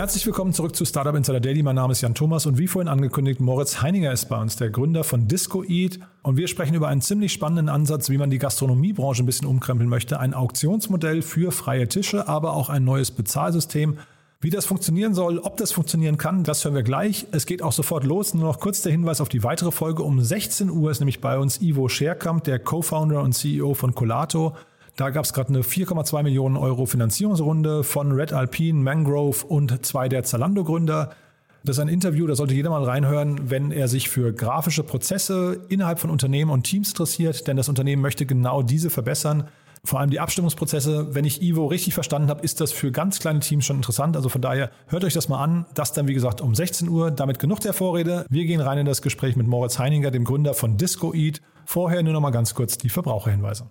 Herzlich willkommen zurück zu Startup Insider Daily. Mein Name ist Jan Thomas und wie vorhin angekündigt, Moritz Heininger ist bei uns, der Gründer von Disco Eat. Und wir sprechen über einen ziemlich spannenden Ansatz, wie man die Gastronomiebranche ein bisschen umkrempeln möchte. Ein Auktionsmodell für freie Tische, aber auch ein neues Bezahlsystem. Wie das funktionieren soll, ob das funktionieren kann, das hören wir gleich. Es geht auch sofort los. Nur noch kurz der Hinweis auf die weitere Folge. Um 16 Uhr ist nämlich bei uns Ivo Scherkamp, der Co-Founder und CEO von Colato. Da gab es gerade eine 4,2 Millionen Euro Finanzierungsrunde von Red Alpine, Mangrove und zwei der Zalando-Gründer. Das ist ein Interview, da sollte jeder mal reinhören, wenn er sich für grafische Prozesse innerhalb von Unternehmen und Teams interessiert, denn das Unternehmen möchte genau diese verbessern. Vor allem die Abstimmungsprozesse, wenn ich Ivo richtig verstanden habe, ist das für ganz kleine Teams schon interessant. Also von daher hört euch das mal an. Das dann, wie gesagt, um 16 Uhr. Damit genug der Vorrede. Wir gehen rein in das Gespräch mit Moritz Heininger, dem Gründer von Disco Eat. Vorher nur noch mal ganz kurz die Verbraucherhinweise.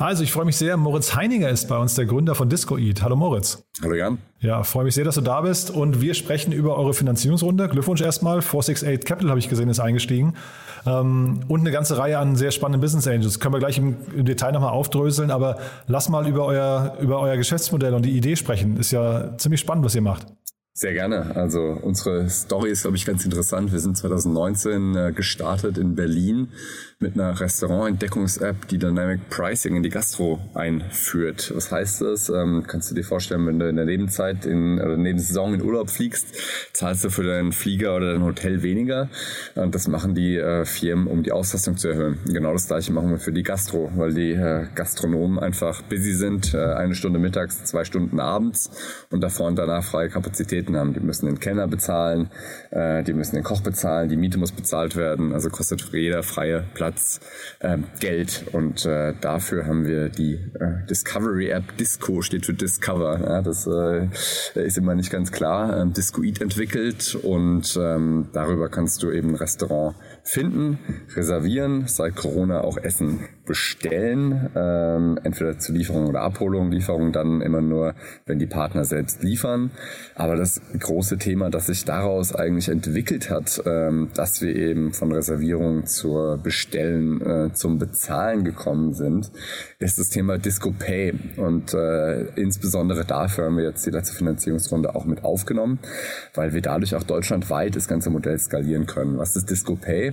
Also, ich freue mich sehr. Moritz Heininger ist bei uns, der Gründer von Disco Eat. Hallo Moritz. Hallo Jan. Ja, freue mich sehr, dass du da bist. Und wir sprechen über eure Finanzierungsrunde. Glückwunsch erstmal. 468 Capital habe ich gesehen, ist eingestiegen. Ähm, und eine ganze Reihe an sehr spannenden Business Angels. Können wir gleich im, im Detail nochmal aufdröseln. Aber lass mal über euer, über euer Geschäftsmodell und die Idee sprechen. Ist ja ziemlich spannend, was ihr macht. Sehr gerne. Also unsere Story ist, glaube ich, ganz interessant. Wir sind 2019 äh, gestartet in Berlin mit einer Restaurant-Entdeckungs-App, die Dynamic Pricing in die Gastro einführt. Was heißt das? Ähm, kannst du dir vorstellen, wenn du in der Nebenzeit, in, oder neben Saison in Urlaub fliegst, zahlst du für deinen Flieger oder dein Hotel weniger. Und das machen die äh, Firmen, um die Auslastung zu erhöhen. Genau das gleiche machen wir für die Gastro, weil die äh, Gastronomen einfach busy sind, äh, eine Stunde mittags, zwei Stunden abends und davor und danach freie Kapazitäten haben. Die müssen den Kellner bezahlen, äh, die müssen den Koch bezahlen, die Miete muss bezahlt werden, also kostet jeder freie Platz ähm, Geld. Und äh, dafür haben wir die äh, Discovery App Disco, steht für Discover. Ja, das äh, ist immer nicht ganz klar. Ähm, Discoid entwickelt und ähm, darüber kannst du eben ein Restaurant finden, reservieren, seit Corona auch Essen bestellen, ähm, entweder zur Lieferung oder Abholung. Lieferung dann immer nur, wenn die Partner selbst liefern. Aber das große Thema, das sich daraus eigentlich entwickelt hat, ähm, dass wir eben von Reservierung zur Bestellen, äh, zum Bezahlen gekommen sind, ist das Thema Disco Pay. Und äh, insbesondere dafür haben wir jetzt die letzte Finanzierungsrunde auch mit aufgenommen, weil wir dadurch auch deutschlandweit das ganze Modell skalieren können. Was ist Disco Pay?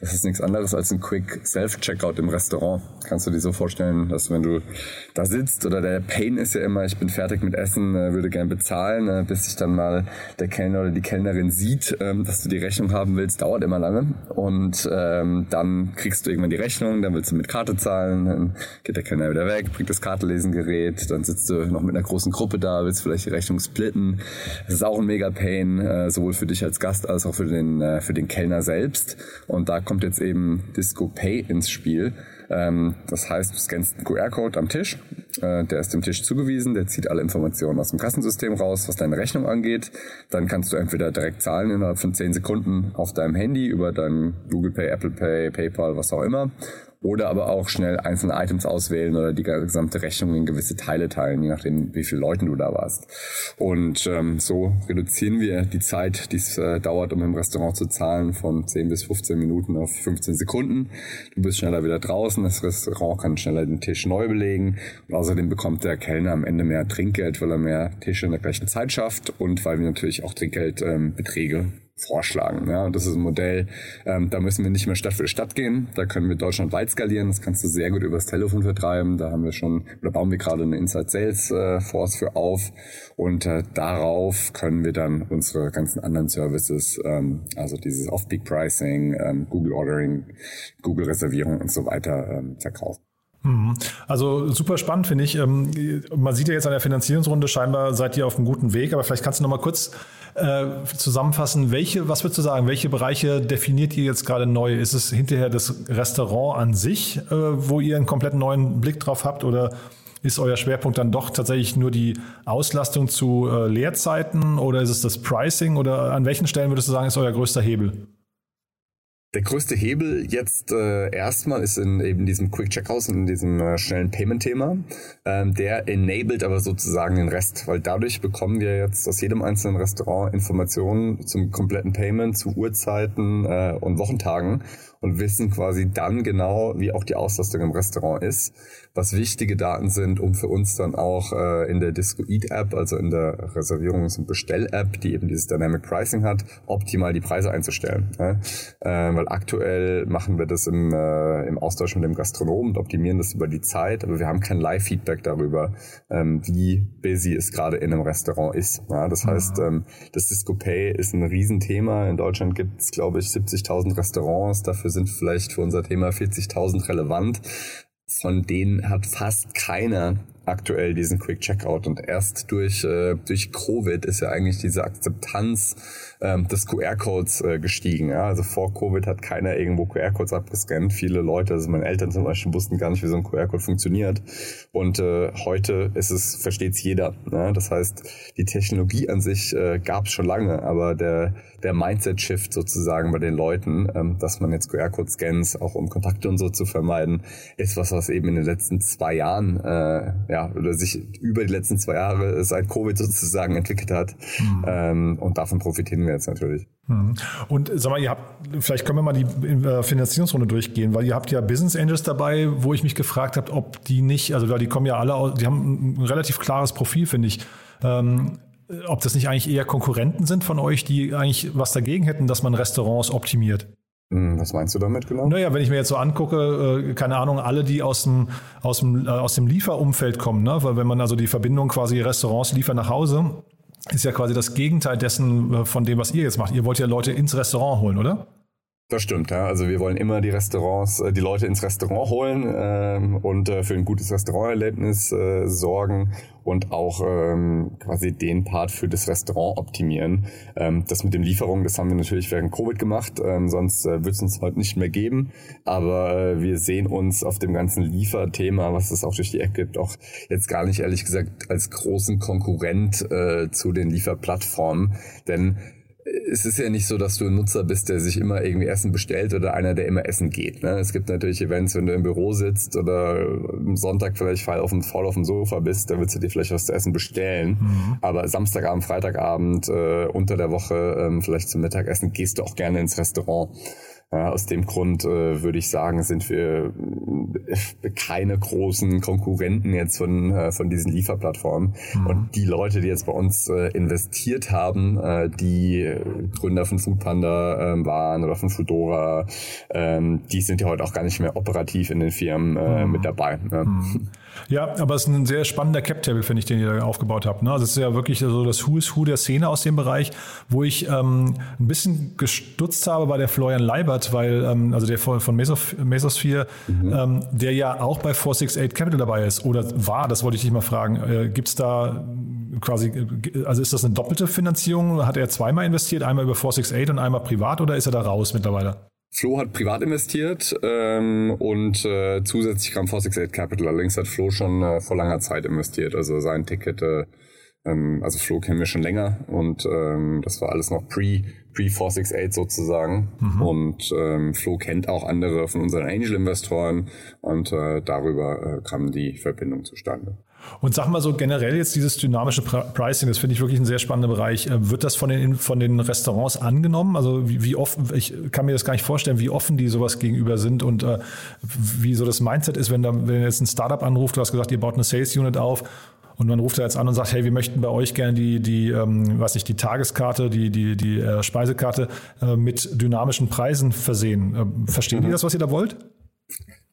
Das ist nichts anderes als ein Quick Self-Checkout im Restaurant. Kannst du dir so vorstellen, dass wenn du da sitzt oder der Pain ist ja immer, ich bin fertig mit Essen, äh, würde gern bezahlen, äh, bis sich dann mal der Kellner oder die Kellnerin sieht, ähm, dass du die Rechnung haben willst, dauert immer lange. Und ähm, dann kriegst du irgendwann die Rechnung, dann willst du mit Karte zahlen, dann geht der Kellner wieder weg, bringt das Kartenlesengerät, dann sitzt du noch mit einer großen Gruppe da, willst vielleicht die Rechnung splitten. Das ist auch ein mega Pain, äh, sowohl für dich als Gast als auch für den, für den Kellner selbst. Und da kommt jetzt eben Disco Pay ins Spiel. Ähm, das heißt, du scannst einen QR-Code am Tisch, äh, der ist dem Tisch zugewiesen, der zieht alle Informationen aus dem Kassensystem raus, was deine Rechnung angeht. Dann kannst du entweder direkt zahlen innerhalb von 10 Sekunden auf deinem Handy über dein Google Pay, Apple Pay, PayPal, was auch immer oder aber auch schnell einzelne Items auswählen oder die gesamte Rechnung in gewisse Teile teilen, je nachdem, wie viele Leuten du da warst. Und ähm, so reduzieren wir die Zeit, die es äh, dauert, um im Restaurant zu zahlen, von 10 bis 15 Minuten auf 15 Sekunden. Du bist schneller wieder draußen, das Restaurant kann schneller den Tisch neu belegen. Und außerdem bekommt der Kellner am Ende mehr Trinkgeld, weil er mehr Tische in der gleichen Zeit schafft und weil wir natürlich auch Trinkgeldbeträge ähm, vorschlagen. Ja, und das ist ein Modell, ähm, da müssen wir nicht mehr Stadt für Stadt gehen. Da können wir deutschlandweit skalieren. Das kannst du sehr gut übers Telefon vertreiben. Da haben wir schon, oder bauen wir gerade eine Inside Sales äh, Force für auf. Und äh, darauf können wir dann unsere ganzen anderen Services, ähm, also dieses Off-Peak Pricing, ähm, Google Ordering, Google Reservierung und so weiter ähm, verkaufen. Mhm. Also super spannend finde ich. Ähm, man sieht ja jetzt an der Finanzierungsrunde, scheinbar seid ihr auf einem guten Weg, aber vielleicht kannst du noch mal kurz äh, zusammenfassen, welche, was würdest du sagen, welche Bereiche definiert ihr jetzt gerade neu? Ist es hinterher das Restaurant an sich, äh, wo ihr einen komplett neuen Blick drauf habt oder ist euer Schwerpunkt dann doch tatsächlich nur die Auslastung zu äh, Leerzeiten oder ist es das Pricing oder an welchen Stellen würdest du sagen, ist euer größter Hebel? Der größte Hebel jetzt äh, erstmal ist in eben diesem Quick Checkout, in diesem äh, schnellen Payment-Thema. Ähm, der enabled aber sozusagen den Rest, weil dadurch bekommen wir jetzt aus jedem einzelnen Restaurant Informationen zum kompletten Payment, zu Uhrzeiten äh, und Wochentagen und wissen quasi dann genau, wie auch die Auslastung im Restaurant ist, was wichtige Daten sind, um für uns dann auch äh, in der Disco Eat App, also in der Reservierungs- und Bestell-App, die eben dieses Dynamic Pricing hat, optimal die Preise einzustellen. Ja? Äh, weil aktuell machen wir das im, äh, im Austausch mit dem Gastronomen und optimieren das über die Zeit, aber wir haben kein Live-Feedback darüber, ähm, wie busy es gerade in einem Restaurant ist. Ja? Das heißt, mhm. ähm, das Disco Pay ist ein Riesenthema. In Deutschland gibt es, glaube ich, 70.000 Restaurants. Dafür sind vielleicht für unser Thema 40.000 relevant. Von denen hat fast keiner aktuell diesen Quick Checkout und erst durch äh, durch Covid ist ja eigentlich diese Akzeptanz ähm, des QR-Codes äh, gestiegen. Ja? Also vor Covid hat keiner irgendwo QR-Codes abgescannt. Viele Leute, also meine Eltern zum Beispiel, wussten gar nicht, wie so ein QR-Code funktioniert. Und äh, heute ist es versteht es jeder. Ne? Das heißt, die Technologie an sich äh, gab es schon lange, aber der der Mindset-Shift sozusagen bei den Leuten, ähm, dass man jetzt QR-Code-Scans auch um Kontakte und so zu vermeiden, ist was, was eben in den letzten zwei Jahren äh, ja ja, oder sich über die letzten zwei Jahre seit Covid sozusagen entwickelt hat. Mhm. Ähm, und davon profitieren wir jetzt natürlich. Mhm. Und sag mal, ihr habt, vielleicht können wir mal die äh, Finanzierungsrunde durchgehen, weil ihr habt ja Business Angels dabei, wo ich mich gefragt habe, ob die nicht, also die kommen ja alle aus, die haben ein relativ klares Profil, finde ich. Ähm, ob das nicht eigentlich eher Konkurrenten sind von euch, die eigentlich was dagegen hätten, dass man Restaurants optimiert? Hm, was meinst du damit genau? Naja, wenn ich mir jetzt so angucke, äh, keine Ahnung, alle, die aus dem, aus dem, äh, aus dem Lieferumfeld kommen, ne? weil wenn man also die Verbindung quasi Restaurants liefert nach Hause, ist ja quasi das Gegenteil dessen äh, von dem, was ihr jetzt macht. Ihr wollt ja Leute ins Restaurant holen, oder? Das stimmt, ja. Also wir wollen immer die Restaurants, die Leute ins Restaurant holen ähm, und äh, für ein gutes Restauranterlebnis äh, sorgen und auch ähm, quasi den Part für das Restaurant optimieren. Ähm, das mit dem Lieferung, das haben wir natürlich während Covid gemacht, ähm, sonst äh, wird es uns heute nicht mehr geben. Aber äh, wir sehen uns auf dem ganzen Lieferthema, was es auch durch die App gibt, auch jetzt gar nicht ehrlich gesagt als großen Konkurrent äh, zu den Lieferplattformen. Denn es ist ja nicht so, dass du ein Nutzer bist, der sich immer irgendwie Essen bestellt oder einer, der immer essen geht. Ne? Es gibt natürlich Events, wenn du im Büro sitzt oder am Sonntag vielleicht voll auf dem, voll auf dem Sofa bist, da willst du dir vielleicht was zu essen bestellen. Mhm. Aber Samstagabend, Freitagabend, äh, unter der Woche, ähm, vielleicht zum Mittagessen, gehst du auch gerne ins Restaurant. Ja, aus dem Grund äh, würde ich sagen, sind wir äh, keine großen Konkurrenten jetzt von, äh, von diesen Lieferplattformen. Mhm. Und die Leute, die jetzt bei uns äh, investiert haben, äh, die Gründer von Foodpanda äh, waren oder von Foodora, äh, die sind ja heute auch gar nicht mehr operativ in den Firmen äh, mhm. mit dabei. Ne? Mhm. Ja, aber es ist ein sehr spannender Cap-Table, finde ich, den ihr da aufgebaut habt. Ne? Also es ist ja wirklich so das Who is Who der Szene aus dem Bereich, wo ich ähm, ein bisschen gestutzt habe bei der Florian Leibert, weil, ähm, also der von, von Mesos, Mesosphere, mhm. ähm, der ja auch bei 468 Capital dabei ist oder war, das wollte ich dich mal fragen. Äh, Gibt es da quasi, also ist das eine doppelte Finanzierung? Hat er zweimal investiert, einmal über 468 und einmal privat oder ist er da raus mittlerweile? Flo hat privat investiert ähm, und äh, zusätzlich kam 468 Capital. Allerdings hat Flo schon äh, vor langer Zeit investiert. Also sein Ticket, äh, ähm, also Flo kennen wir schon länger und ähm, das war alles noch pre, pre 468 sozusagen. Mhm. Und ähm, Flo kennt auch andere von unseren Angel-Investoren und äh, darüber äh, kam die Verbindung zustande. Und sag mal so generell jetzt dieses dynamische Pricing, das finde ich wirklich ein sehr spannender Bereich. Äh, wird das von den, von den Restaurants angenommen? Also wie, wie offen, ich kann mir das gar nicht vorstellen, wie offen die sowas gegenüber sind und äh, wie so das Mindset ist, wenn da, wenn jetzt ein Startup anruft, du hast gesagt, ihr baut eine Sales Unit auf und man ruft er jetzt an und sagt, hey, wir möchten bei euch gerne die, die, ähm, weiß nicht, die Tageskarte, die, die, die äh, Speisekarte äh, mit dynamischen Preisen versehen. Äh, verstehen mhm. die das, was ihr da wollt?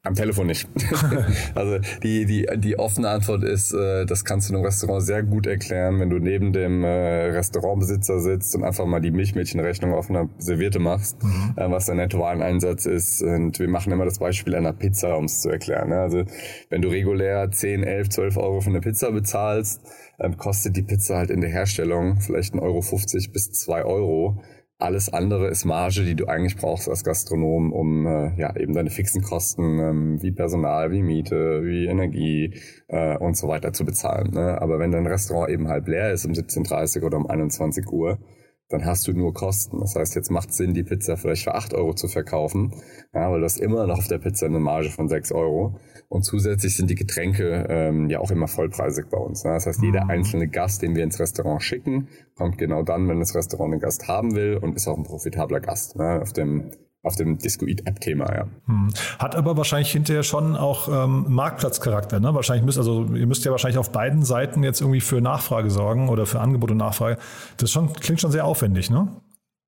Am Telefon nicht. also die, die, die offene Antwort ist, äh, das kannst du im Restaurant sehr gut erklären, wenn du neben dem äh, Restaurantbesitzer sitzt und einfach mal die Milchmädchenrechnung auf einer Serviette machst, mhm. äh, was der Nettowareneinsatz ist. Und wir machen immer das Beispiel einer Pizza, um es zu erklären. Ne? Also wenn du regulär 10, 11, 12 Euro für eine Pizza bezahlst, ähm, kostet die Pizza halt in der Herstellung vielleicht 1,50 Euro bis 2 Euro. Alles andere ist Marge, die du eigentlich brauchst als Gastronom, um äh, ja eben deine fixen Kosten ähm, wie Personal, wie Miete, wie Energie äh, und so weiter zu bezahlen. Ne? Aber wenn dein Restaurant eben halb leer ist um 17.30 Uhr oder um 21 Uhr, dann hast du nur Kosten. Das heißt, jetzt macht Sinn, die Pizza vielleicht für 8 Euro zu verkaufen, ja, weil du hast immer noch auf der Pizza eine Marge von 6 Euro. Und zusätzlich sind die Getränke ähm, ja auch immer vollpreisig bei uns. Ne? Das heißt, jeder mhm. einzelne Gast, den wir ins Restaurant schicken, kommt genau dann, wenn das Restaurant einen Gast haben will und ist auch ein profitabler Gast. Ne? Auf dem auf dem Discoid-App-Thema, ja. Hm. Hat aber wahrscheinlich hinterher schon auch ähm, Marktplatzcharakter, ne? Wahrscheinlich müsst, also ihr müsst ja wahrscheinlich auf beiden Seiten jetzt irgendwie für Nachfrage sorgen oder für Angebot und Nachfrage. Das schon, klingt schon sehr aufwendig, ne?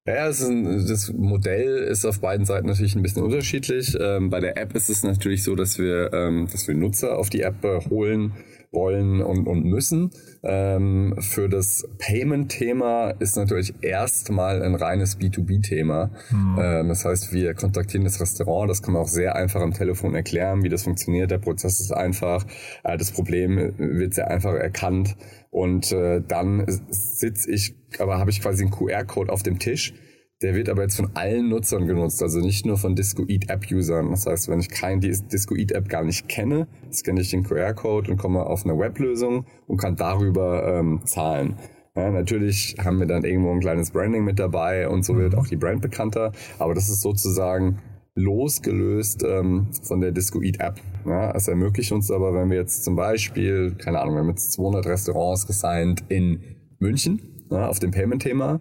Ja, das, ein, das, Modell ist auf beiden Seiten natürlich ein bisschen unterschiedlich. Ähm, bei der App ist es natürlich so, dass wir, ähm, dass wir Nutzer auf die App äh, holen, wollen und, und müssen. Ähm, für das Payment-Thema ist natürlich erstmal ein reines B2B-Thema. Mhm. Ähm, das heißt, wir kontaktieren das Restaurant, das kann man auch sehr einfach am Telefon erklären, wie das funktioniert. Der Prozess ist einfach, äh, das Problem wird sehr einfach erkannt und äh, dann sitze ich, aber habe ich quasi einen QR-Code auf dem Tisch der wird aber jetzt von allen Nutzern genutzt, also nicht nur von Discoid App Usern. Das heißt, wenn ich kein Discoid App gar nicht kenne, scanne ich den QR-Code und komme auf eine Weblösung und kann darüber ähm, zahlen. Ja, natürlich haben wir dann irgendwo ein kleines Branding mit dabei und so wird auch die Brand bekannter, aber das ist sozusagen losgelöst ähm, von der Discoid App. Ja, es ermöglicht uns aber, wenn wir jetzt zum Beispiel, keine Ahnung, wir haben jetzt 200 Restaurants gesigned in München ja, auf dem Payment-Thema,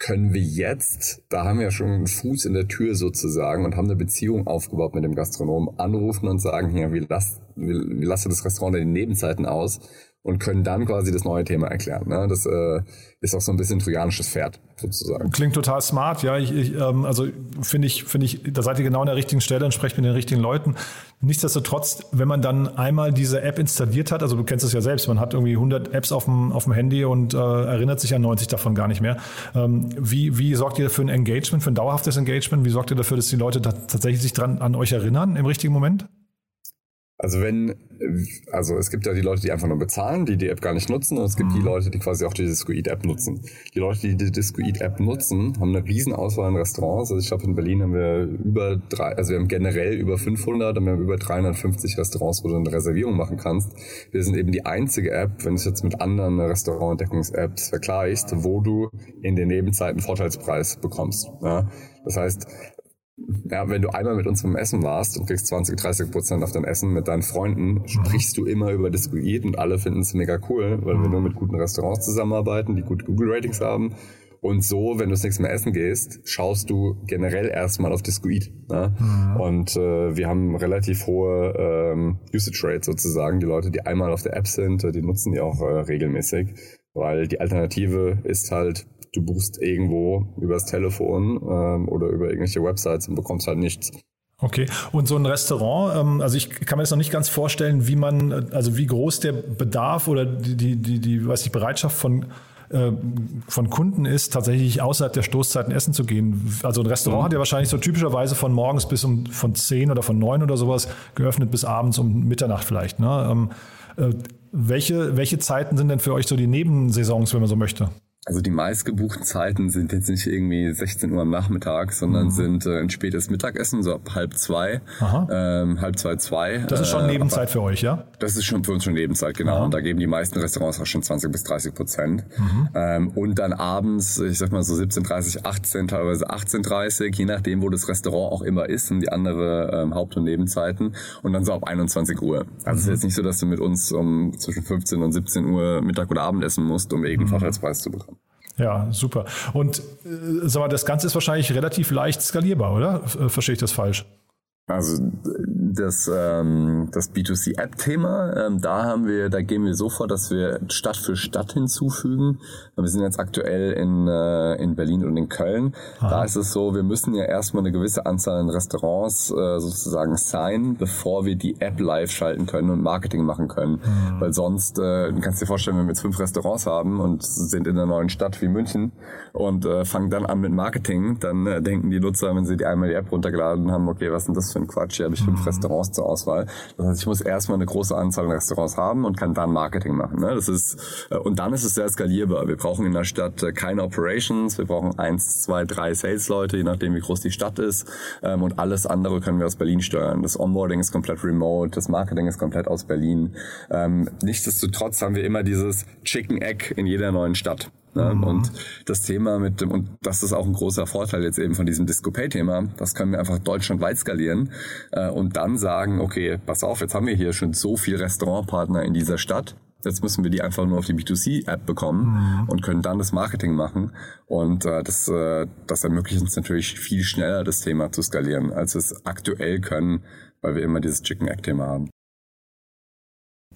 können wir jetzt, da haben wir ja schon einen Fuß in der Tür sozusagen und haben eine Beziehung aufgebaut mit dem Gastronomen, anrufen und sagen, hier, wir lassen, wir, wir lassen das Restaurant in den Nebenzeiten aus und können dann quasi das neue Thema erklären. Ne? Das äh, ist auch so ein bisschen trojanisches Pferd sozusagen. Klingt total smart, ja. Ich, ich, ähm, also finde ich, finde ich, da seid ihr genau an der richtigen Stelle und sprecht mit den richtigen Leuten. Nichtsdestotrotz, wenn man dann einmal diese App installiert hat, also du kennst es ja selbst, man hat irgendwie 100 Apps auf dem, auf dem Handy und äh, erinnert sich an 90 davon gar nicht mehr. Ähm, wie, wie sorgt ihr für ein Engagement, für ein dauerhaftes Engagement? Wie sorgt ihr dafür, dass die Leute tatsächlich sich dran an euch erinnern im richtigen Moment? Also wenn, also es gibt ja die Leute, die einfach nur bezahlen, die die App gar nicht nutzen und es gibt die mhm. Leute, die quasi auch die Discoid-App nutzen. Die Leute, die die Discoid-App nutzen, haben eine riesen Auswahl an Restaurants. Also ich glaube in Berlin haben wir über drei, also wir haben generell über 500 und wir haben über 350 Restaurants, wo du eine Reservierung machen kannst. Wir sind eben die einzige App, wenn du es jetzt mit anderen Restaurantdeckungs-Apps vergleichst, wo du in den Nebenzeiten Vorteilspreis bekommst. Ja? Das heißt, ja, wenn du einmal mit uns beim Essen warst und kriegst 20, 30 Prozent auf dein Essen mit deinen Freunden, sprichst du immer über Discoid und alle finden es mega cool, weil wir nur mit guten Restaurants zusammenarbeiten, die gute Google-Ratings haben. Und so, wenn du das nächste Mal essen gehst, schaust du generell erstmal auf Discoid. Ne? Mhm. Und äh, wir haben relativ hohe ähm, Usage Rate sozusagen. Die Leute, die einmal auf der App sind, die nutzen die auch äh, regelmäßig, weil die Alternative ist halt du buchst irgendwo übers Telefon ähm, oder über irgendwelche Websites und bekommst halt nichts. Okay, und so ein Restaurant, ähm, also ich kann mir das noch nicht ganz vorstellen, wie man, also wie groß der Bedarf oder die, die, die, die weiß ich, Bereitschaft von äh, von Kunden ist, tatsächlich außerhalb der Stoßzeiten essen zu gehen. Also ein Restaurant mhm. hat ja wahrscheinlich so typischerweise von morgens bis um von 10 oder von 9 oder sowas geöffnet bis abends um Mitternacht vielleicht. Ne? Ähm, äh, welche, welche Zeiten sind denn für euch so die Nebensaisons, wenn man so möchte? Also die meistgebuchten Zeiten sind jetzt nicht irgendwie 16 Uhr am Nachmittag, sondern mhm. sind äh, ein spätes Mittagessen, so ab halb zwei, ähm, halb zwei, zwei. Das ist schon äh, Nebenzeit für euch, ja? Das ist schon für uns schon Nebenzeit, genau. Aha. Und da geben die meisten Restaurants auch schon 20 bis 30 Prozent. Mhm. Ähm, und dann abends, ich sag mal so 17.30, 18, teilweise 18.30, je nachdem, wo das Restaurant auch immer ist, sind die andere ähm, Haupt- und Nebenzeiten. Und dann so ab 21 Uhr. Also mhm. es ist mhm. jetzt nicht so, dass du mit uns um zwischen 15 und 17 Uhr Mittag oder Abend essen musst, um irgendeinen mhm. Vorteilspreis zu bekommen. Ja, super. Und äh, sag mal, das Ganze ist wahrscheinlich relativ leicht skalierbar, oder? Äh, verstehe ich das falsch? Also das, ähm, das B2C-App-Thema, ähm, da haben wir, da gehen wir so vor, dass wir Stadt für Stadt hinzufügen. Wir sind jetzt aktuell in, äh, in Berlin und in Köln. Aha. Da ist es so, wir müssen ja erstmal eine gewisse Anzahl an Restaurants äh, sozusagen sein, bevor wir die App live schalten können und Marketing machen können. Mhm. Weil sonst, äh, du kannst dir vorstellen, wenn wir jetzt fünf Restaurants haben und sind in einer neuen Stadt wie München und äh, fangen dann an mit Marketing, dann äh, denken die Nutzer, wenn sie die einmal die App runtergeladen haben, okay, was ist denn das für ein Quatsch? Hier habe ich fünf mhm. Restaurants zur Auswahl. Das heißt, ich muss erstmal eine große Anzahl an Restaurants haben und kann dann Marketing machen. Ne? Das ist, äh, und dann ist es sehr skalierbar. Wir brauchen in der Stadt äh, keine Operations, wir brauchen eins, zwei, drei Sales-Leute, je nachdem wie groß die Stadt ist. Ähm, und alles andere können wir aus Berlin steuern. Das Onboarding ist komplett remote, das Marketing ist komplett aus Berlin. Ähm, nichtsdestotrotz haben wir immer dieses Chicken Egg in jeder neuen Stadt. Ne? Mhm. Und das Thema mit dem, und das ist auch ein großer Vorteil jetzt eben von diesem Disco-Pay-Thema, das können wir einfach deutschlandweit skalieren äh, und dann sagen, okay, pass auf, jetzt haben wir hier schon so viele Restaurantpartner in dieser Stadt, Jetzt müssen wir die einfach nur auf die B2C-App bekommen mhm. und können dann das Marketing machen. Und äh, das, äh, das ermöglicht uns natürlich viel schneller, das Thema zu skalieren, als wir es aktuell können, weil wir immer dieses Chicken Egg-Thema haben.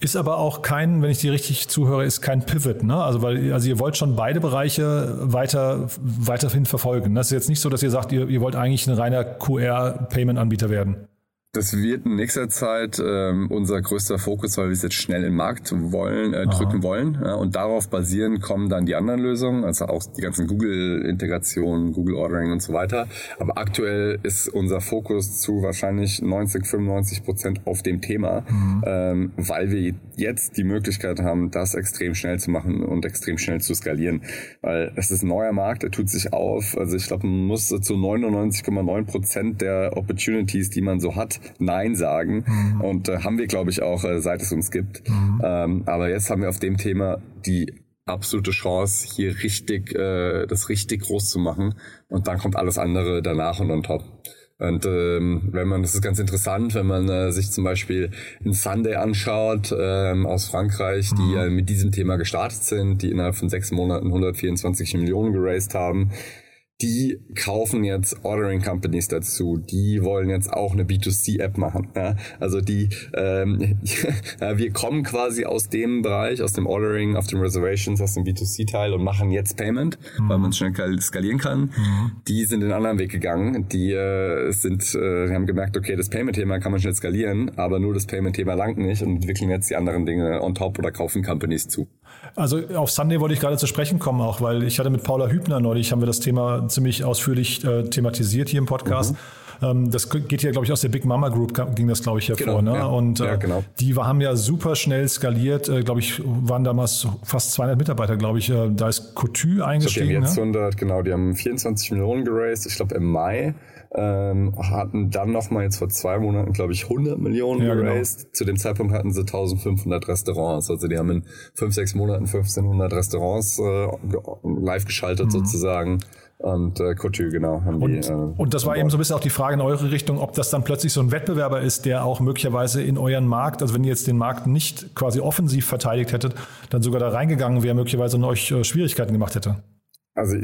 Ist aber auch kein, wenn ich dir richtig zuhöre, ist kein Pivot, ne? Also weil, also ihr wollt schon beide Bereiche weiter, weiterhin verfolgen. Das ist jetzt nicht so, dass ihr sagt, ihr, ihr wollt eigentlich ein reiner QR-Payment-Anbieter werden. Das wird in nächster Zeit ähm, unser größter Fokus, weil wir es jetzt schnell in den Markt wollen, äh, drücken wollen. Ja, und darauf basieren kommen dann die anderen Lösungen, also auch die ganzen Google-Integrationen, Google Ordering und so weiter. Aber aktuell ist unser Fokus zu wahrscheinlich 90, 95 Prozent auf dem Thema, mhm. ähm, weil wir jetzt die Möglichkeit haben, das extrem schnell zu machen und extrem schnell zu skalieren. Weil es ist ein neuer Markt, der tut sich auf. Also ich glaube, man muss zu 99,9 Prozent der Opportunities, die man so hat, Nein sagen. Mhm. Und äh, haben wir, glaube ich, auch, äh, seit es uns gibt. Mhm. Ähm, aber jetzt haben wir auf dem Thema die absolute Chance, hier richtig, äh, das richtig groß zu machen. Und dann kommt alles andere danach und on top. Und ähm, wenn man, das ist ganz interessant, wenn man äh, sich zum Beispiel ein Sunday anschaut ähm, aus Frankreich, die mhm. äh, mit diesem Thema gestartet sind, die innerhalb von sechs Monaten 124 Millionen geraced haben, die kaufen jetzt Ordering Companies dazu, die wollen jetzt auch eine B2C-App machen. Ja? Also die, ähm, wir kommen quasi aus dem Bereich, aus dem Ordering, auf dem Reservations, aus dem B2C-Teil und machen jetzt Payment, mhm. weil man es schnell skalieren kann. Mhm. Die sind den anderen Weg gegangen. Die äh, sind, äh, die haben gemerkt, okay, das Payment-Thema kann man schnell skalieren, aber nur das Payment-Thema langt nicht und entwickeln jetzt die anderen Dinge on top oder kaufen Companies zu. Also auf Sunday wollte ich gerade zu sprechen kommen auch, weil ich hatte mit Paula Hübner neulich, haben wir das Thema ziemlich ausführlich äh, thematisiert hier im Podcast. Mhm. Ähm, das geht ja, glaube ich, aus der Big Mama Group ging das, glaube ich, hervor. Genau, ne? Ja, und äh, ja, genau. die haben ja super schnell skaliert. Äh, glaube ich, waren damals fast 200 Mitarbeiter, glaube ich. Äh, da ist Coutu eingestiegen. Die haben jetzt ne? 100, genau, die haben 24 Millionen geraced, ich glaube im Mai ähm, hatten dann nochmal jetzt vor zwei Monaten, glaube ich, 100 Millionen ja, genau. geraced. Genau. Zu dem Zeitpunkt hatten sie 1500 Restaurants. Also die haben in fünf, sechs Monaten 1500 Restaurants äh, live geschaltet mhm. sozusagen. Und äh, Couture, genau. Haben und, die, äh, und das war eben so ein bisschen auch die Frage in eure Richtung, ob das dann plötzlich so ein Wettbewerber ist, der auch möglicherweise in euren Markt, also wenn ihr jetzt den Markt nicht quasi offensiv verteidigt hättet, dann sogar da reingegangen wäre, möglicherweise und euch äh, Schwierigkeiten gemacht hätte. Also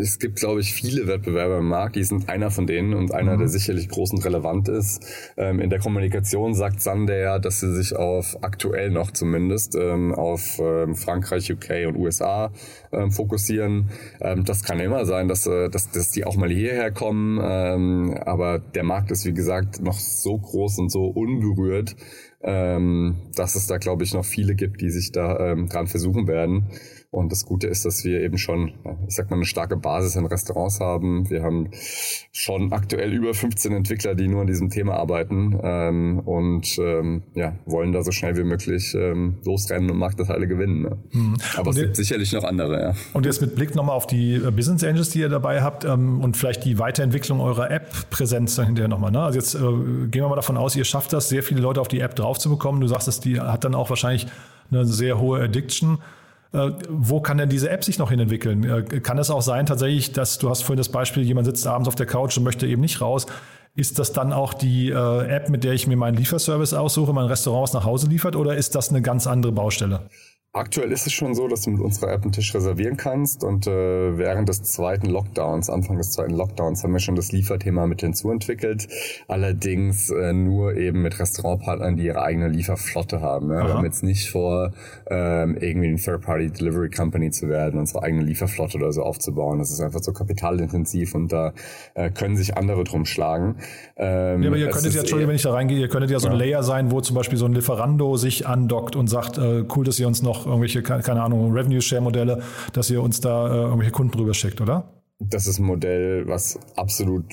es gibt, glaube ich, viele Wettbewerber im Markt. Die sind einer von denen und einer, mhm. der sicherlich groß und relevant ist. Ähm, in der Kommunikation sagt Sander ja, dass sie sich auf aktuell noch zumindest ähm, auf ähm, Frankreich, UK und USA ähm, fokussieren. Ähm, das kann immer sein, dass, äh, dass, dass die auch mal hierher kommen. Ähm, aber der Markt ist, wie gesagt, noch so groß und so unberührt, dass es da, glaube ich, noch viele gibt, die sich da dran versuchen werden. Und das Gute ist, dass wir eben schon, ich sag mal, eine starke Basis in Restaurants haben. Wir haben schon aktuell über 15 Entwickler, die nur an diesem Thema arbeiten ähm, und ähm, ja, wollen da so schnell wie möglich ähm, losrennen und Marktanteile gewinnen. Ne? Mhm. Aber und es gibt sicherlich noch andere. Ja. Und jetzt mit Blick nochmal auf die äh, Business Angels, die ihr dabei habt ähm, und vielleicht die Weiterentwicklung eurer App-Präsenz hinterher nochmal. Ne? Also jetzt äh, gehen wir mal davon aus, ihr schafft das, sehr viele Leute auf die App drauf zu bekommen. Du sagst, dass die hat dann auch wahrscheinlich eine sehr hohe Addiction. Äh, wo kann denn diese App sich noch hin entwickeln? Äh, kann es auch sein tatsächlich, dass du hast vorhin das Beispiel, jemand sitzt abends auf der Couch und möchte eben nicht raus. Ist das dann auch die äh, App, mit der ich mir meinen Lieferservice aussuche, mein Restaurant was nach Hause liefert, oder ist das eine ganz andere Baustelle? Aktuell ist es schon so, dass du mit unserer App einen Tisch reservieren kannst und äh, während des zweiten Lockdowns, Anfang des zweiten Lockdowns, haben wir schon das Lieferthema mit hinzuentwickelt. Allerdings äh, nur eben mit Restaurantpartnern, die ihre eigene Lieferflotte haben. Ja? Wir haben jetzt nicht vor, ähm, irgendwie eine Third-Party-Delivery Company zu werden, unsere eigene Lieferflotte oder so aufzubauen. Das ist einfach so kapitalintensiv und da äh, können sich andere drum schlagen. Ähm, ja, aber ihr könntet ja, Entschuldigung, wenn ich da reingehe, ihr könntet ja so ein Layer sein, wo zum Beispiel so ein Lieferando sich andockt und sagt, äh, cool, dass ihr uns noch irgendwelche, keine Ahnung, Revenue-Share-Modelle, dass ihr uns da äh, irgendwelche Kunden drüber schickt, oder? Das ist ein Modell, was absolut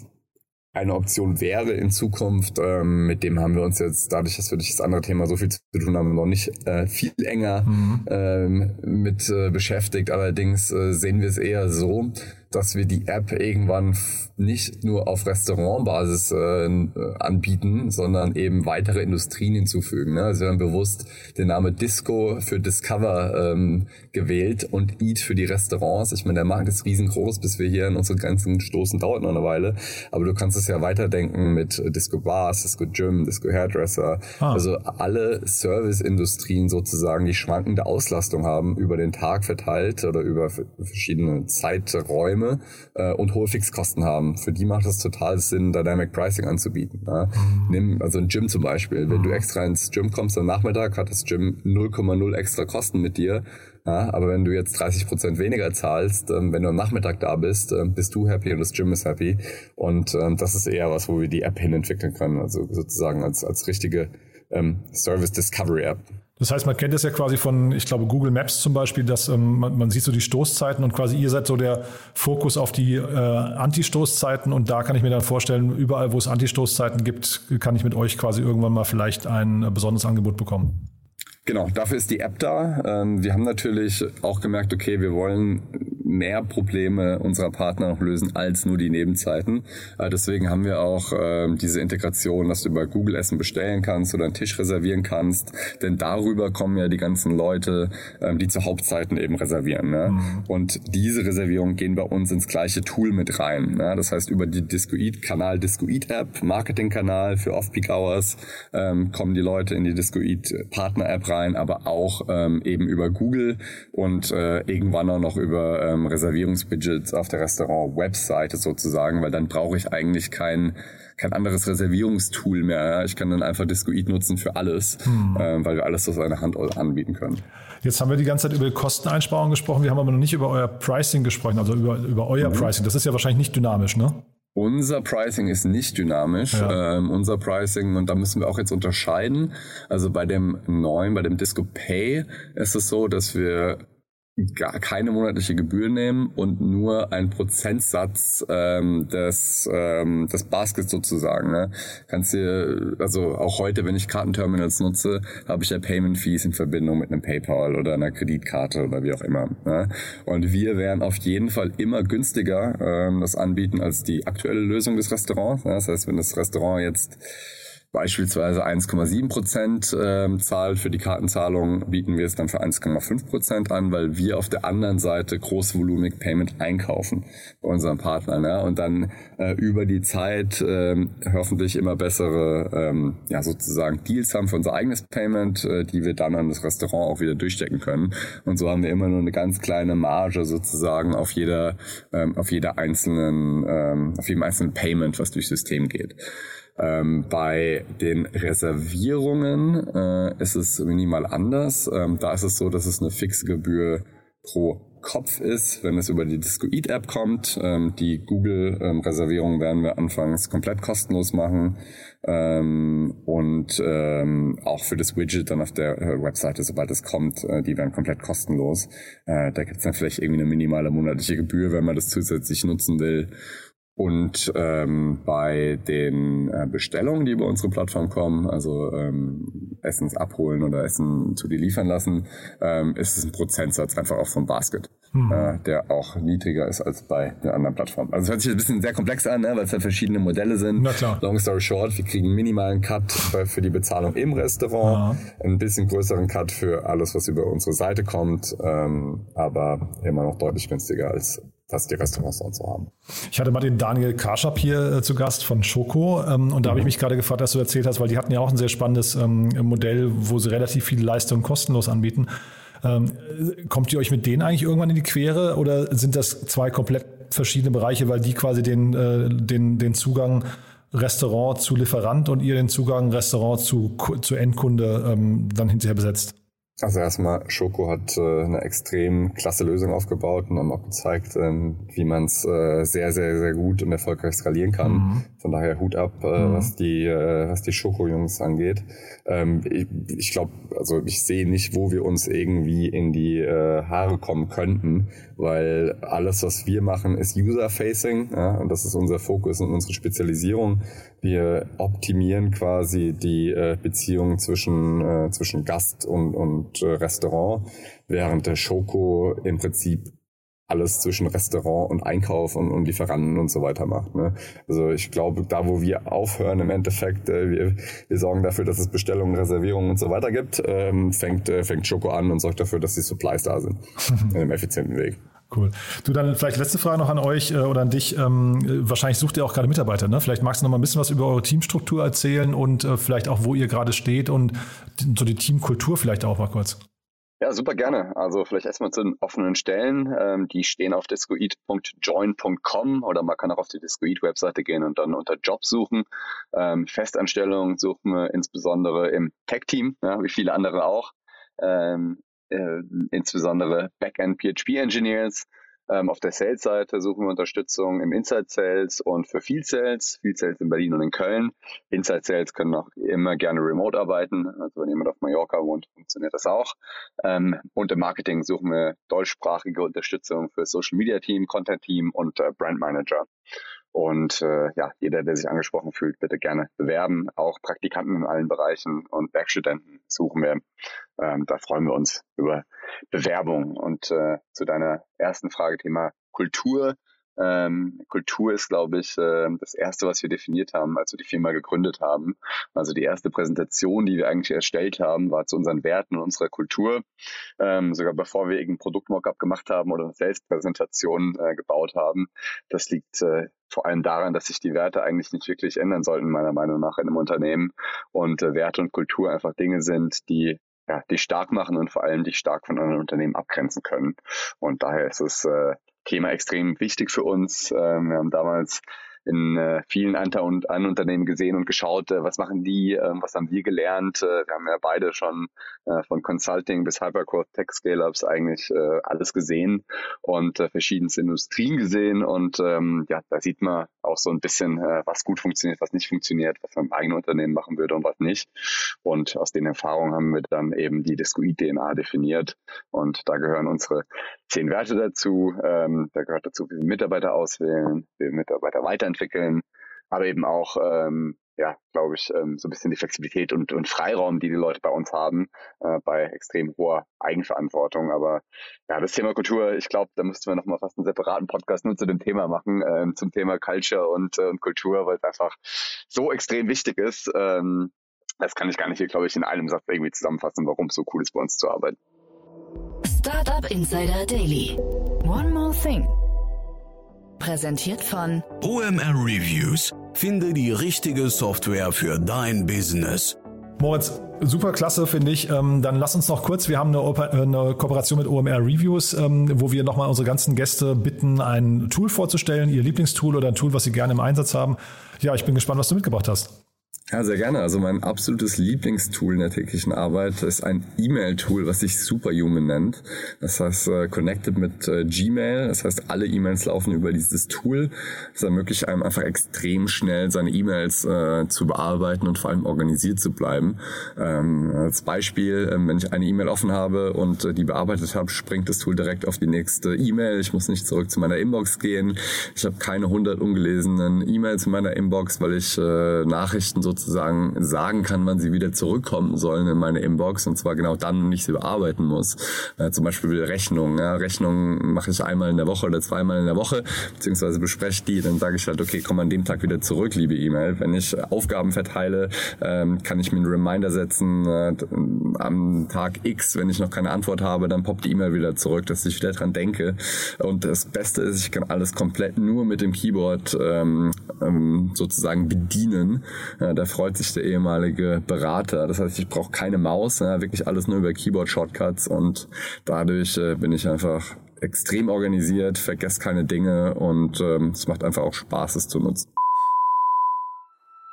eine Option wäre in Zukunft. Ähm, mit dem haben wir uns jetzt, dadurch, dass wir durch das andere Thema so viel zu tun haben, noch nicht äh, viel enger mhm. ähm, mit äh, beschäftigt. Allerdings äh, sehen wir es eher so, dass wir die App irgendwann nicht nur auf Restaurantbasis äh, anbieten, sondern eben weitere Industrien hinzufügen. Ne? Also wir haben bewusst den Name Disco für Discover ähm, gewählt und Eat für die Restaurants. Ich meine, der Markt ist riesengroß, bis wir hier in unsere Grenzen stoßen, dauert noch eine Weile. Aber du kannst es ja weiterdenken mit Disco Bars, Disco Gym, Disco Hairdresser. Ah. Also alle Serviceindustrien sozusagen, die schwankende Auslastung haben über den Tag verteilt oder über verschiedene Zeiträume Systeme äh, und hohe Fixkosten haben. Für die macht es total Sinn, Dynamic Pricing anzubieten. Mhm. Nimm also ein Gym zum Beispiel. Wenn du mhm. extra ins Gym kommst am Nachmittag, hat das Gym 0,0 extra Kosten mit dir. Ja, aber wenn du jetzt 30 Prozent weniger zahlst, ähm, wenn du am Nachmittag da bist, äh, bist du happy und das Gym ist happy. Und ähm, das ist eher was, wo wir die App hin entwickeln können. Also sozusagen als, als richtige ähm, Service Discovery App. Das heißt, man kennt es ja quasi von, ich glaube, Google Maps zum Beispiel, dass ähm, man, man, sieht so die Stoßzeiten und quasi ihr seid so der Fokus auf die äh, Anti-Stoßzeiten und da kann ich mir dann vorstellen, überall, wo es Anti-Stoßzeiten gibt, kann ich mit euch quasi irgendwann mal vielleicht ein äh, besonderes Angebot bekommen. Genau, dafür ist die App da. Ähm, wir haben natürlich auch gemerkt, okay, wir wollen mehr Probleme unserer Partner noch lösen als nur die Nebenzeiten. Äh, deswegen haben wir auch ähm, diese Integration, dass du über Google Essen bestellen kannst oder einen Tisch reservieren kannst. Denn darüber kommen ja die ganzen Leute, ähm, die zu Hauptzeiten eben reservieren. Ne? Mhm. Und diese Reservierungen gehen bei uns ins gleiche Tool mit rein. Ne? Das heißt, über die Discoid-Kanal Discoid-App, Marketing-Kanal für Off-Peak-Hours, kommen die Leute in die Discoid-Partner-App rein, aber auch ähm, eben über Google und äh, irgendwann auch noch über ähm, Reservierungsbudgets auf der Restaurant-Webseite sozusagen, weil dann brauche ich eigentlich kein kein anderes Reservierungstool mehr. Ich kann dann einfach Discoid nutzen für alles, hm. äh, weil wir alles aus einer Hand anbieten können. Jetzt haben wir die ganze Zeit über Kosteneinsparungen gesprochen. Wir haben aber noch nicht über euer Pricing gesprochen, also über, über euer mhm. Pricing. Das ist ja wahrscheinlich nicht dynamisch, ne? Unser Pricing ist nicht dynamisch. Ja. Ähm, unser Pricing, und da müssen wir auch jetzt unterscheiden. Also bei dem neuen, bei dem Disco Pay ist es so, dass wir gar keine monatliche Gebühr nehmen und nur einen Prozentsatz ähm, des, ähm, des Baskets sozusagen. Ne? Kannst dir, also auch heute, wenn ich Kartenterminals nutze, habe ich ja Payment Fees in Verbindung mit einem PayPal oder einer Kreditkarte oder wie auch immer. Ne? Und wir werden auf jeden Fall immer günstiger ähm, das anbieten als die aktuelle Lösung des Restaurants. Ne? Das heißt, wenn das Restaurant jetzt beispielsweise 1,7 Prozent ähm, zahlt für die Kartenzahlung, bieten wir es dann für 1,5 Prozent an, weil wir auf der anderen Seite großvolumig Payment einkaufen bei unseren Partnern ja, und dann äh, über die Zeit äh, hoffentlich immer bessere ähm, ja, sozusagen Deals haben für unser eigenes Payment, äh, die wir dann an das Restaurant auch wieder durchstecken können. Und so haben wir immer nur eine ganz kleine Marge sozusagen auf jeder ähm, auf jeder einzelnen ähm, auf jedem einzelnen Payment, was durchs System geht. Ähm, bei den Reservierungen äh, ist es minimal anders. Ähm, da ist es so, dass es eine fixe Gebühr pro Kopf ist, wenn es über die Disco Eat App kommt. Ähm, die Google ähm, Reservierung werden wir anfangs komplett kostenlos machen. Ähm, und ähm, auch für das Widget dann auf der äh, Webseite, sobald es kommt, äh, die werden komplett kostenlos. Äh, da gibt es dann vielleicht irgendwie eine minimale monatliche Gebühr, wenn man das zusätzlich nutzen will. Und ähm, bei den äh, Bestellungen, die über unsere Plattform kommen, also ähm, Essens abholen oder Essen zu dir liefern lassen, ähm, ist es ein Prozentsatz einfach auch vom Basket, mhm. äh, der auch niedriger ist als bei den anderen Plattformen. Also es hört sich ein bisschen sehr komplex an, ne, weil es halt verschiedene Modelle sind. Na klar. Long story short, wir kriegen einen minimalen Cut für die Bezahlung im Restaurant, ja. ein bisschen größeren Cut für alles, was über unsere Seite kommt, ähm, aber immer noch deutlich günstiger als was die Restaurants sonst so haben. Ich hatte mal den Daniel Karschap hier äh, zu Gast von Schoko ähm, und da mhm. habe ich mich gerade gefragt, dass du erzählt hast, weil die hatten ja auch ein sehr spannendes ähm, Modell, wo sie relativ viele Leistungen kostenlos anbieten. Ähm, kommt ihr euch mit denen eigentlich irgendwann in die Quere oder sind das zwei komplett verschiedene Bereiche, weil die quasi den, äh, den, den Zugang Restaurant zu Lieferant und ihr den Zugang Restaurant zu, zu Endkunde ähm, dann hinterher besetzt? Also erstmal, Schoko hat äh, eine extrem klasse Lösung aufgebaut und haben auch gezeigt, ähm, wie man es äh, sehr, sehr, sehr gut und erfolgreich skalieren kann. Mhm. Von daher Hut ab, äh, mhm. was die, äh, was die Schoko-Jungs angeht. Ähm, ich ich glaube, also ich sehe nicht, wo wir uns irgendwie in die äh, Haare kommen könnten, weil alles, was wir machen, ist User-Facing ja, und das ist unser Fokus und unsere Spezialisierung. Wir optimieren quasi die äh, Beziehung zwischen, äh, zwischen Gast und, und äh, Restaurant, während der Schoko im Prinzip alles zwischen Restaurant und Einkauf und, und Lieferanten und so weiter macht. Ne? Also ich glaube, da wo wir aufhören, im Endeffekt, äh, wir, wir sorgen dafür, dass es Bestellungen, Reservierungen und so weiter gibt, ähm, fängt, äh, fängt Schoko an und sorgt dafür, dass die Supplies da sind. in einem effizienten Weg. Cool. Du, dann vielleicht letzte Frage noch an euch äh, oder an dich. Ähm, wahrscheinlich sucht ihr auch gerade Mitarbeiter, ne? Vielleicht magst du noch mal ein bisschen was über eure Teamstruktur erzählen und äh, vielleicht auch, wo ihr gerade steht und so die Teamkultur vielleicht auch mal kurz. Ja, super gerne. Also vielleicht erstmal zu den offenen Stellen. Ähm, die stehen auf discoid.join.com oder man kann auch auf die Discoid-Webseite gehen und dann unter Job suchen. Ähm, Festanstellungen suchen wir insbesondere im Tech-Team, ja, wie viele andere auch. Ähm, äh, insbesondere Backend PHP Engineers. Ähm, auf der Sales-Seite suchen wir Unterstützung im Inside Sales und für Field Sales. Field Sales in Berlin und in Köln. Inside Sales können auch immer gerne remote arbeiten. Also wenn jemand auf Mallorca wohnt, funktioniert das auch. Ähm, und im Marketing suchen wir deutschsprachige Unterstützung für Social Media Team, Content Team und äh, Brand Manager. Und äh, ja, jeder, der sich angesprochen fühlt, bitte gerne bewerben. Auch Praktikanten in allen Bereichen und Werkstudenten suchen wir. Ähm, da freuen wir uns über Bewerbung. Und äh, zu deiner ersten Frage, Thema Kultur. Ähm, Kultur ist, glaube ich, äh, das Erste, was wir definiert haben, als wir die Firma gegründet haben. Also die erste Präsentation, die wir eigentlich erstellt haben, war zu unseren Werten und unserer Kultur. Ähm, sogar bevor wir irgendein Produkt-Mockup gemacht haben oder eine Selbstpräsentation äh, gebaut haben. Das liegt äh, vor allem daran, dass sich die Werte eigentlich nicht wirklich ändern sollten, meiner Meinung nach, in einem Unternehmen. Und äh, Werte und Kultur einfach Dinge sind, die ja, die stark machen und vor allem die stark von anderen Unternehmen abgrenzen können. Und daher ist es äh, Thema extrem wichtig für uns. Ähm, wir haben damals in äh, vielen anderen Unternehmen gesehen und geschaut, äh, was machen die, äh, was haben wir gelernt. Äh, wir haben ja beide schon äh, von Consulting bis Hypercore Tech Scale-Ups eigentlich äh, alles gesehen und äh, verschiedenste Industrien gesehen und ähm, ja, da sieht man auch so ein bisschen, äh, was gut funktioniert, was nicht funktioniert, was man im eigenen Unternehmen machen würde und was nicht. Und aus den Erfahrungen haben wir dann eben die Discoid-DNA definiert und da gehören unsere zehn Werte dazu. Ähm, da gehört dazu, wie wir Mitarbeiter auswählen, wie wir Mitarbeiter weiterentwickeln, aber eben auch, ähm, ja, glaube ich, ähm, so ein bisschen die Flexibilität und, und Freiraum, die die Leute bei uns haben, äh, bei extrem hoher Eigenverantwortung. Aber ja, das Thema Kultur, ich glaube, da müssten wir nochmal fast einen separaten Podcast nur zu dem Thema machen, äh, zum Thema Culture und, äh, und Kultur, weil es einfach so extrem wichtig ist. Ähm, das kann ich gar nicht hier, glaube ich, in einem Satz irgendwie zusammenfassen, warum es so cool ist, bei uns zu arbeiten. Startup Insider Daily. One more thing. Präsentiert von OMR Reviews. Finde die richtige Software für dein Business. Moritz, super klasse, finde ich. Ähm, dann lass uns noch kurz, wir haben eine, Oper eine Kooperation mit OMR Reviews, ähm, wo wir nochmal unsere ganzen Gäste bitten, ein Tool vorzustellen, ihr Lieblingstool oder ein Tool, was sie gerne im Einsatz haben. Ja, ich bin gespannt, was du mitgebracht hast. Ja, sehr gerne. Also mein absolutes Lieblingstool in der täglichen Arbeit ist ein E-Mail-Tool, was sich Superhuman nennt. Das heißt, äh, connected mit äh, Gmail. Das heißt, alle E-Mails laufen über dieses Tool. Das ermöglicht einem einfach extrem schnell seine E-Mails äh, zu bearbeiten und vor allem organisiert zu bleiben. Ähm, als Beispiel, ähm, wenn ich eine E-Mail offen habe und äh, die bearbeitet habe, springt das Tool direkt auf die nächste E-Mail. Ich muss nicht zurück zu meiner Inbox gehen. Ich habe keine 100 ungelesenen E-Mails in meiner Inbox, weil ich Nachrichten so sozusagen sagen kann, wann sie wieder zurückkommen sollen in meine Inbox und zwar genau dann, wenn ich sie bearbeiten muss. Äh, zum Beispiel Rechnungen. Ja. Rechnungen mache ich einmal in der Woche oder zweimal in der Woche, beziehungsweise bespreche die, dann sage ich halt, okay, komm an dem Tag wieder zurück, liebe E-Mail. Wenn ich Aufgaben verteile, ähm, kann ich mir einen Reminder setzen, äh, am Tag X, wenn ich noch keine Antwort habe, dann poppt die E-Mail wieder zurück, dass ich wieder dran denke. Und das Beste ist, ich kann alles komplett nur mit dem Keyboard ähm, ähm, sozusagen bedienen. Äh, freut sich der ehemalige Berater. Das heißt, ich brauche keine Maus, ja, wirklich alles nur über Keyboard-Shortcuts und dadurch äh, bin ich einfach extrem organisiert, vergesse keine Dinge und ähm, es macht einfach auch Spaß, es zu nutzen.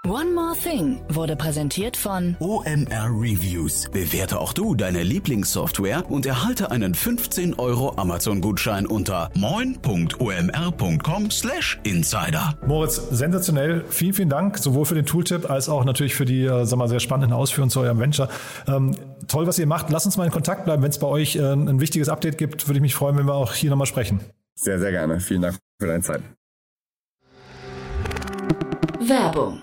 One More Thing wurde präsentiert von OMR Reviews. Bewerte auch du deine Lieblingssoftware und erhalte einen 15 Euro Amazon-Gutschein unter moin.omr.com slash insider. Moritz, sensationell. Vielen, vielen Dank, sowohl für den Tooltip als auch natürlich für die äh, sag mal, sehr spannenden Ausführungen zu eurem Venture. Ähm, toll, was ihr macht. Lass uns mal in Kontakt bleiben. Wenn es bei euch äh, ein wichtiges Update gibt, würde ich mich freuen, wenn wir auch hier nochmal sprechen. Sehr, sehr gerne. Vielen Dank für deine Zeit. Werbung.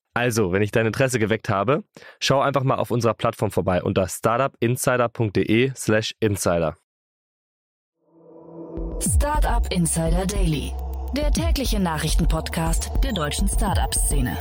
Also, wenn ich dein Interesse geweckt habe, schau einfach mal auf unserer Plattform vorbei unter startupinsider.de/slash insider. Startup Insider Daily, der tägliche Nachrichtenpodcast der deutschen Startup-Szene.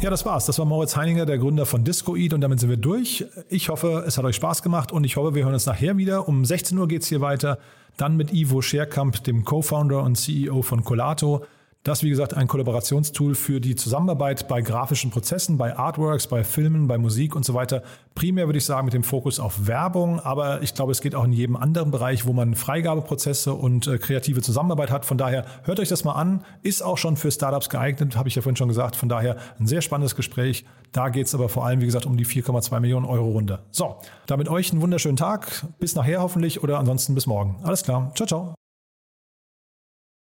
Ja, das war's. Das war Moritz Heininger, der Gründer von Discoid und damit sind wir durch. Ich hoffe, es hat euch Spaß gemacht und ich hoffe, wir hören uns nachher wieder. Um 16 Uhr geht's hier weiter. Dann mit Ivo Scherkamp, dem Co-Founder und CEO von Colato. Das, wie gesagt, ein Kollaborationstool für die Zusammenarbeit bei grafischen Prozessen, bei Artworks, bei Filmen, bei Musik und so weiter. Primär würde ich sagen mit dem Fokus auf Werbung, aber ich glaube, es geht auch in jedem anderen Bereich, wo man Freigabeprozesse und äh, kreative Zusammenarbeit hat. Von daher hört euch das mal an. Ist auch schon für Startups geeignet, habe ich ja vorhin schon gesagt. Von daher ein sehr spannendes Gespräch. Da geht es aber vor allem, wie gesagt, um die 4,2 Millionen Euro Runde. So, damit euch einen wunderschönen Tag. Bis nachher hoffentlich oder ansonsten bis morgen. Alles klar. Ciao, ciao.